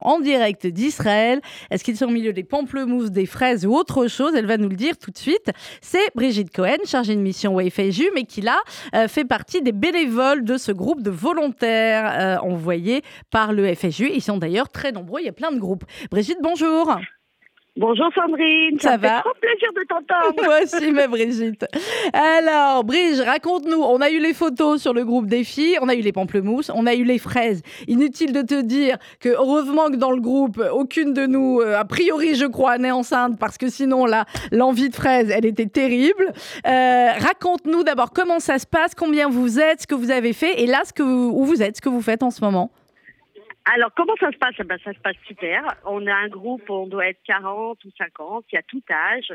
en direct d'Israël. Est-ce qu'ils sont au milieu des pamplemousses, des fraises ou autre chose? Elle va nous le dire tout de suite. C'est Brigitte Cohen, chargée de mission FSU, mais qui là euh, fait partie des bénévoles de ce groupe de volontaires euh, envoyés par le FSU. Ils sont d'ailleurs très nombreux, il y a plein de groupes. Brigitte, bonjour. Bonjour Sandrine, ça, va fait trop plaisir de t'entendre. Moi aussi, ma Brigitte. Alors, Brigitte, raconte-nous. On a eu les photos sur le groupe des filles, on a eu les pamplemousses, on a eu les fraises. Inutile de te dire que heureusement que dans le groupe, aucune de nous, euh, a priori, je crois, n'est enceinte parce que sinon, là, l'envie de fraises, elle était terrible. Euh, raconte-nous d'abord comment ça se passe, combien vous êtes, ce que vous avez fait et là, ce que où vous êtes, ce que vous faites en ce moment. Alors, comment ça se passe? Eh ben, Ça se passe super. On a un groupe, on doit être 40 ou 50, il y a tout âge.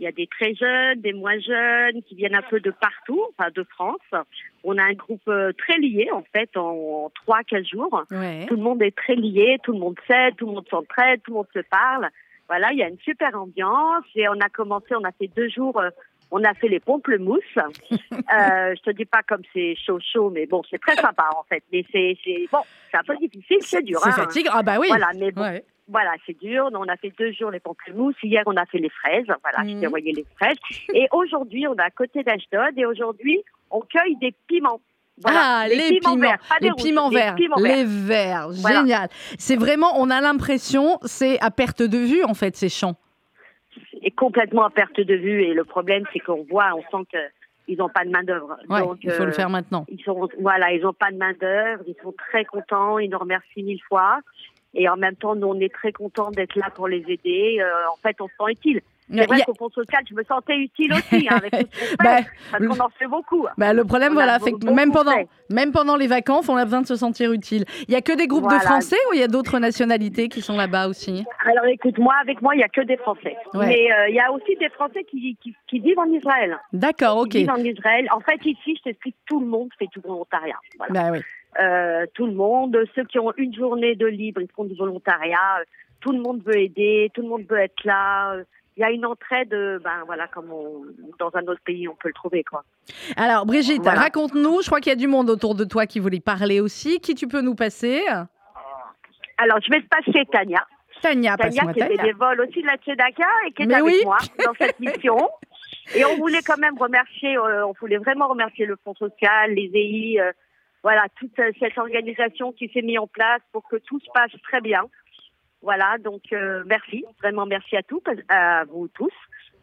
Il y a des très jeunes, des moins jeunes, qui viennent un peu de partout, enfin de France. On a un groupe euh, très lié, en fait, en trois, quatre jours. Tout le monde est très lié, tout le monde sait, tout le monde s'entraide, tout le monde se parle. Voilà, il y a une super ambiance. Et on a commencé, on a fait deux jours euh, on a fait les pamplemousses. euh, je te dis pas comme c'est chaud chaud, mais bon, c'est très sympa en fait. Mais c'est bon, c'est un peu difficile, c'est dur. C'est hein. fatigant. Ah bah oui. Voilà, mais bon. Voilà, c'est dur. On a fait deux jours les pamplemousses. Hier, on a fait les fraises. Voilà, je t'ai mhm. envoyé les fraises. Et aujourd'hui, on est à côté d'Ashdod. Et aujourd'hui, on cueille des piments. Voilà, ah, les, piments, verts, les, piments verts, les verts, génial. C'est vraiment, on a l'impression, c'est à perte de vue en fait ces champs est complètement à perte de vue. Et le problème, c'est qu'on voit, on sent qu'ils n'ont pas de main d'œuvre. Donc il faut le euh, faire maintenant. Ils sont, voilà, ils n'ont pas de main d'œuvre. Ils sont très contents. Ils nous remercient mille fois. Et en même temps, nous, on est très contents d'être là pour les aider. Euh, en fait, on se sent utile. C'est vrai qu'au Fonds social, je me sentais utile aussi, hein, avec tout ce bah, parce qu'on en fait beaucoup. Hein. Bah, le problème, voilà, c'est que même pendant, même pendant les vacances, on a besoin de se sentir utile. Il y a que des groupes de Français ou il y a d'autres nationalités qui sont là-bas aussi? Alors, écoute, moi, avec moi, il y a que des Français. Mais euh, il y a aussi des Français qui, qui, vivent en Israël. D'accord, ok. Qui vivent en Israël. En fait, ici, je t'explique, tout le monde fait du volontariat. Bah, oui. Euh, tout le monde, ceux qui ont une journée de libre, ils font du volontariat. Tout le monde veut aider, tout le monde veut être là il y a une entraide, ben voilà, comme dans un autre pays, on peut le trouver, quoi. Alors, Brigitte, raconte-nous. Je crois qu'il y a du monde autour de toi qui voulait parler aussi. Qui tu peux nous passer? Alors, je vais te passer Tania. Tania, Tania qui des vols aussi de la Tzedaka et qui est avec moi dans cette mission. Et on voulait quand même remercier, euh, on voulait vraiment remercier le Fonds social, les EI, euh, voilà, toute cette organisation qui s'est mise en place pour que tout se passe très bien. Voilà, donc euh, merci, vraiment merci à tous, à vous tous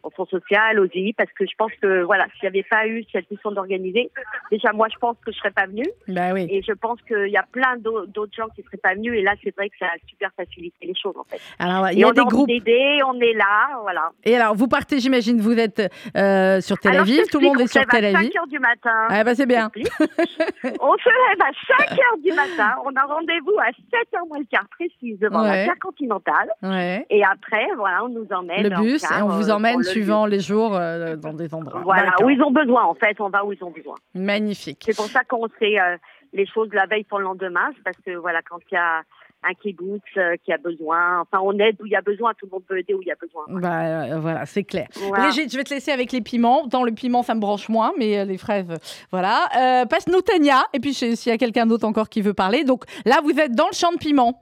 au Fonds social, aux parce que je pense que voilà, s'il n'y avait pas eu cette mission d'organiser, déjà moi je pense que je serais pas venue. Bah oui. Et je pense qu'il y a plein d'autres gens qui seraient pas venus. Et là, c'est vrai que ça a super facilité les choses en fait. Alors il y a des groupes. d'aider, on est là, voilà. Et alors vous partez, j'imagine, vous êtes euh, sur Tel Aviv, tout le monde est sur Tel Aviv. à 5 h du matin. Ah bah c'est bien. on se lève à 5 h du matin. On a rendez-vous à 7 h moins le quart précise devant la gare continentale. Ouais. Et après, voilà, on nous emmène. Le bus et on vous euh, emmène suivant les jours euh, dans des endroits. Voilà, où ils ont besoin en fait, on va où ils ont besoin. Magnifique. C'est pour ça qu'on sait euh, les choses la veille pour le lendemain, parce que voilà, quand il y a un kibbutz euh, qui a besoin. Enfin, on aide où il y a besoin. Tout le monde peut aider où il y a besoin. Bah, voilà, c'est clair. Brigitte, je vais te laisser avec les piments. Dans le piment, ça me branche moins, mais les fraises, voilà. Passe-nous Tania. Et puis, s'il y a quelqu'un d'autre encore qui veut parler. Donc là, vous êtes dans le champ de piment.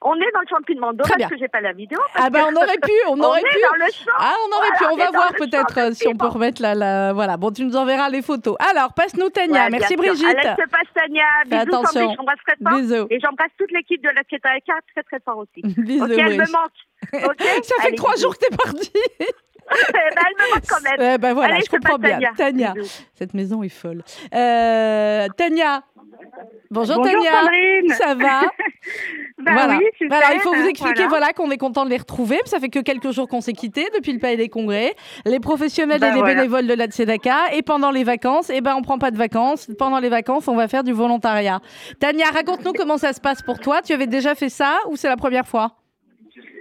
On est dans le champ de piment. Dommage que j'ai pas la vidéo. Ah ben on aurait pu, on aurait pu. Dans le champ. Ah on aurait pu. On va voir peut-être euh, si on peut remettre la, la, Voilà. Bon, tu nous enverras les photos. Alors passe-nous Tania. Merci Brigitte. Allez, te passe Tania. Bisous. attention. J'embrasse très fort. Bisous. Et j'embrasse toute l'équipe de la Tchétaïka très très fort aussi. Bisous. Ok, elle me manque. Okay Ça fait trois jours que t'es partie. eh ben, elle me manque quand même. Eh ben voilà, Allez, je comprends bien. Tania. Cette maison est folle. Euh, Tania. Bonjour, Bonjour Tania. Sandrine. Ça va? Bah voilà. Oui, voilà, il faut vous expliquer voilà. qu'on est content de les retrouver. Ça fait que quelques jours qu'on s'est quittés depuis le Palais des Congrès. Les professionnels bah et les bénévoles de la Tzedaka. Et pendant les vacances, eh ben, on prend pas de vacances. Pendant les vacances, on va faire du volontariat. Tania, raconte-nous comment ça se passe pour toi. Tu avais déjà fait ça ou c'est la première fois?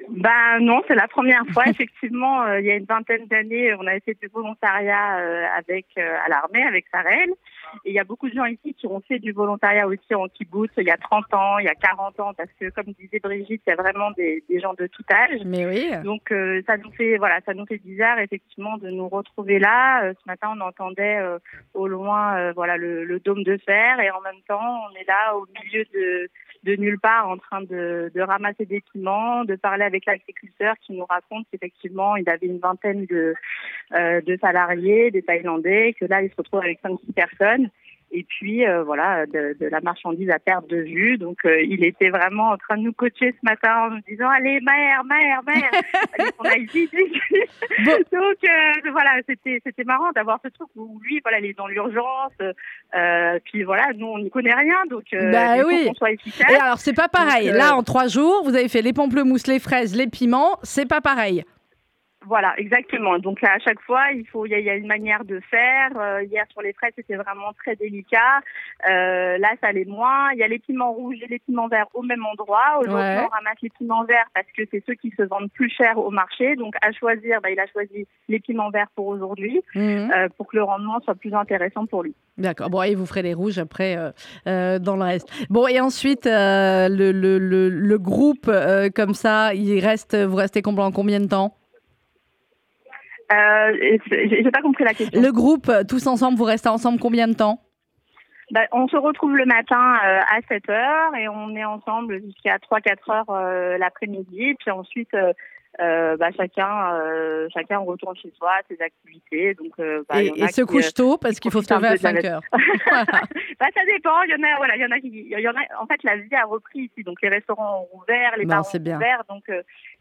Ben non, c'est la première fois. Effectivement, euh, il y a une vingtaine d'années, on avait fait du volontariat euh, avec euh, à l'armée, avec Sarel. Et il y a beaucoup de gens ici qui ont fait du volontariat aussi en kibbutz il y a 30 ans, il y a 40 ans, parce que comme disait Brigitte, il y a vraiment des, des gens de tout âge. Mais oui. Donc euh, ça nous fait voilà, ça nous fait bizarre effectivement de nous retrouver là. Euh, ce matin, on entendait euh, au loin voilà le, le, dôme de fer et en même temps, on est là au milieu de de nulle part en train de, de ramasser des piments, de parler avec l'agriculteur qui nous raconte qu'effectivement il avait une vingtaine de, euh, de salariés, des Thaïlandais, que là il se retrouve avec cinq six personnes et puis euh, voilà de, de, la marchandise à perte de vue. Donc euh, il était vraiment en train de nous coacher ce matin en nous disant allez mère mère mère. on a bon. donc euh, voilà c'était c'était marrant d'avoir ce truc où lui voilà il est dans l'urgence. Euh, puis voilà nous on n'y connaît rien donc bah, il oui. faut qu'on soit efficace. Et alors c'est pas pareil. Donc, Là en trois jours vous avez fait les pamplemousses, les fraises, les piments. C'est pas pareil. Voilà, exactement. Donc à chaque fois, il faut, il y a, il y a une manière de faire. Euh, hier sur les fraises, c'était vraiment très délicat. Euh, là, ça l'est moins. Il y a les piments rouges et les piments verts au même endroit. Aujourd'hui, Ouais. on ramasse les piments verts parce que c'est ceux qui se vendent plus cher au marché. Donc à choisir, bah, il a choisi les piments verts pour aujourd'hui, Mhm. euh, pour que le rendement soit plus intéressant pour lui. D'accord. Bon, et vous ferez les rouges après dans le reste. Bon, et ensuite, le, le, le, le groupe comme ça, il reste, vous restez combien de temps? Euh, J'ai pas compris la question. Le groupe, euh, tous ensemble, vous restez ensemble combien de temps? Bah, on se retrouve le matin euh, à 7 heures et on est ensemble jusqu'à 3-4 heures euh, l'après-midi. Puis ensuite, euh, bah, chacun, chacun retourne chez soi, ses activités. Donc, bah, il y en Et, a se qui, couche tôt parce qu'il faut se lever à peu de la 5 heures. Voilà. bah, ça dépend. Il y en a, voilà, il y en a qui, il y en a. En fait, la vie a repris ici. Donc, les restaurants ont ouvert, les bars ont ouvert. Donc,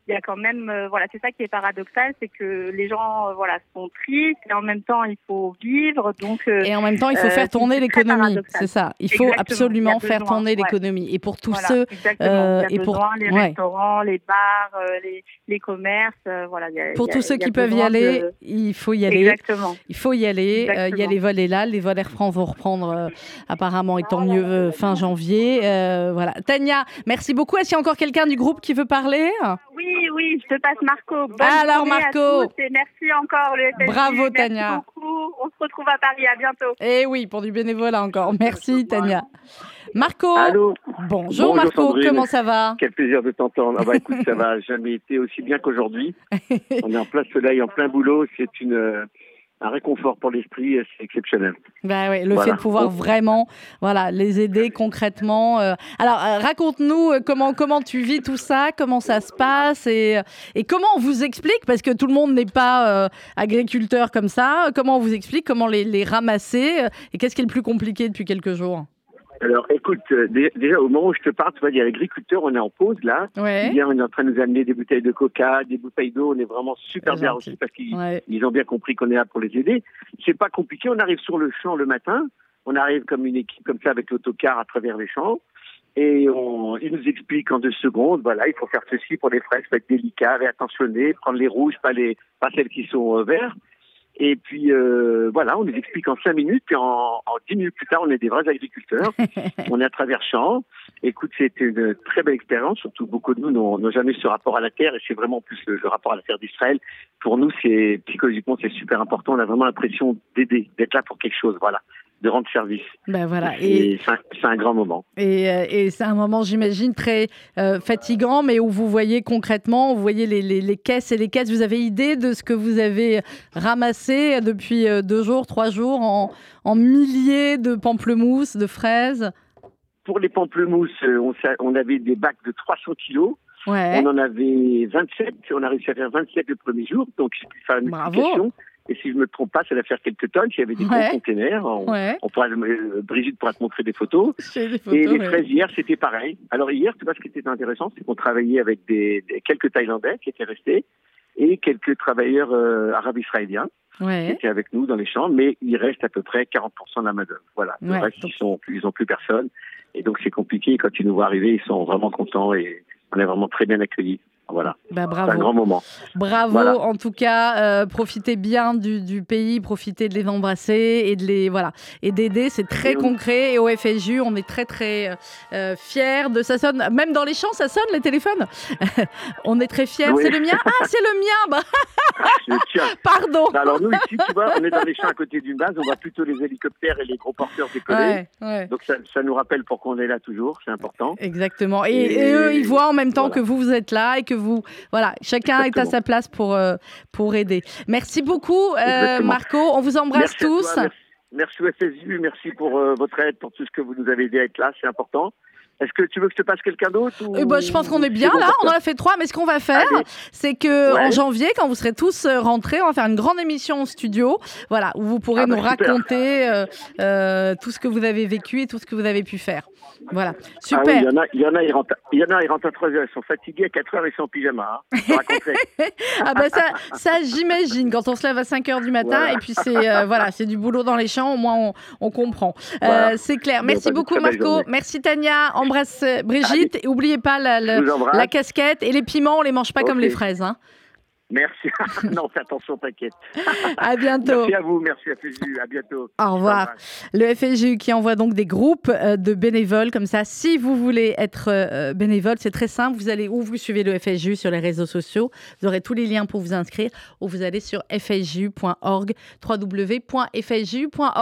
il y a quand même, euh, voilà, c'est ça qui est paradoxal, c'est que les gens, euh, voilà, sont tristes et en même temps, il faut vivre. Donc, euh, Et en même temps, il faut faire tourner l'économie. C'est ça. Il faut absolument Il faire besoin, tourner ouais. l'économie. Et pour tous voilà, ceux. exactement. il y a et pour- besoin, les ouais. restaurants, les bars, les, les commerces, voilà. il y a- Pour il y a- tous ceux qui peuvent y aller, de- il faut y aller. Exactement. Il faut y aller. Il y a les vols et là, les vols Air France vont reprendre apparemment et tant mieux fin janvier. Voilà. Tania, merci beaucoup. Est-ce qu'il y a encore quelqu'un du groupe qui veut parler? Oui, oui, je te passe Marco. Bonne Alors, à Marco. tous et merci encore le FSU. Bravo, Merci Tania. beaucoup. On se retrouve à Paris. À bientôt. Eh oui, pour du bénévolat encore. Merci Tania. Marco. Allô Bonjour, Bonjour, Marco, Sandrine. comment ça va? Quel plaisir de t'entendre. Ah bah écoute, ça va jamais été aussi bien qu'aujourd'hui. On est en plein soleil, en plein boulot. C'est une euh, un réconfort pour l'esprit. C'est exceptionnel. Bah ouais, le Voilà. fait de pouvoir vraiment voilà, les aider concrètement. euh. Alors, euh, raconte-nous euh, comment, comment tu vis tout ça, comment ça se passe et, et comment on vous explique, parce que tout le monde n'est pas euh, agriculteur comme ça, comment on vous explique comment les, les ramasser et qu'est-ce qui est le plus compliqué depuis quelques jours? Alors écoute, euh, dé- déjà au moment où je te parle, tu vois, il y a l'agriculteur, on est en pause là. Ouais. Hier, on est en train de nous amener des bouteilles de coca, des bouteilles d'eau. On est vraiment super bien reçus parce qu'ils Ouais. ont bien compris qu'on est là pour les aider. C'est pas compliqué. On arrive sur le champ le matin. On arrive comme une équipe comme ça avec l'autocar à travers les champs. Et on, ils nous expliquent en deux secondes, voilà, il faut faire ceci pour les fraises, faut être délicat, et attentionné, prendre les rouges, pas les, pas celles qui sont euh, vertes. Et puis euh, voilà, on nous explique en cinq minutes, puis en, en dix minutes plus tard, on est des vrais agriculteurs. on est à travers champs. Écoute, c'était une très belle expérience. Surtout beaucoup de nous n'ont jamais ce rapport à la terre, et c'est vraiment plus le, le rapport à la terre d'Israël. Pour nous, c'est psychologiquement, c'est super important. On a vraiment l'impression d'aider, d'être là pour quelque chose, voilà, de rendre service. Ben voilà. Et, Et c'est un, c'est un grand moment. Et, euh, et c'est un moment, j'imagine, très euh, fatigant, mais où vous voyez concrètement, vous voyez les, les- les caisses et les caisses. Vous avez idée de ce que vous avez ramassé depuis euh, deux jours, trois jours, en, en milliers de pamplemousses, de fraises? Pour les pamplemousses, on, avait des bacs de 300 kilos. Ouais. On en avait 27. On a réussi à faire 27 le premier jour. Donc, faire une Bravo. Et si je me trompe pas, ça va faire quelques tonnes. S'il y avait des Ouais. gros containers, on, Ouais. on pourra, euh, Brigitte pourra te montrer des photos. Des photos. Et les fraises hier, c'était pareil. Alors hier, tu vois, ce qui était intéressant, c'est qu'on travaillait avec des, des- quelques Thaïlandais qui étaient restés et quelques travailleurs euh, arabes israéliens qui étaient avec nous dans les champs, mais il reste à peu près 40% de la main d'œuvre. Voilà. Le reste, ils sont, ils ont plus personne, et donc c'est compliqué. Quand ils nous voient arriver, ils sont vraiment contents et on est vraiment très bien accueillis. Voilà. Bah, C'est bravo. un grand moment. Bravo, Voilà. en tout cas, euh, profitez bien du, du pays, profitez de les embrasser et de les voilà et d'aider. C'est très Et concret. Et au FSU, on est très très euh, fiers de ça sonne. Même dans les champs, ça sonne les téléphones. on est très fiers. Oui. C'est le mien. Ah, c'est le mien. Bah, pardon. Bah, Alors nous ici, tu vois, on est dans les champs à côté d'une base, on voit plutôt les hélicoptères et les gros porteurs décoller. Ouais, ouais. Donc ça, ça nous rappelle pourquoi on est là toujours, c'est important. Exactement. Et, Et- et eux, ils voient en même temps voilà. que vous, vous êtes là et que vous, voilà, chacun est à sa place pour, euh, pour aider. Merci beaucoup, euh. Marco. On vous embrasse Merci tous. toi, merci, merci au FSU, merci pour euh, votre aide, pour tout ce que vous nous avez aidé à être là, c'est important. Est-ce que tu veux que je te passe quelqu'un d'autre ou- Eh ben, je pense qu'on est bien là, on en a fait trois, mais ce qu'on va faire, c'est que Ouais. en janvier, quand vous serez tous euh, rentrés, on va faire une grande émission en studio, voilà, où vous pourrez Ah bah, nous super. raconter euh, euh, tout ce que vous avez vécu et tout ce que vous avez pu faire. Voilà, Ah oui, super. il y en a, il y en a, ils rentrent, il y en a, ils rentrent à 3 heures, ils sont fatigués, à 4 heures, ils sont en pyjama. Hein. Ah bah ça, ça j'imagine quand on se lève à 5 heures du matin Voilà. et puis c'est euh, voilà, c'est du boulot dans les champs, au moins on, on comprend. Voilà. c'est clair. Merci bah, beaucoup Marco, merci Tania, embrasse euh, Brigitte et oubliez pas la, casquette et les piments, on les mange pas comme les fraises. Hein. Merci. non, fais attention, t'inquiète. À bientôt. Merci à vous, merci à FSU, à bientôt. Au revoir. Le FSU qui envoie donc des groupes euh, de bénévoles comme ça. Si vous voulez être euh, bénévole, c'est très simple. Vous allez ou vous suivez le FSU sur les réseaux sociaux. Vous aurez tous les liens pour vous inscrire ou vous allez sur fsju.org, www.fsju.org.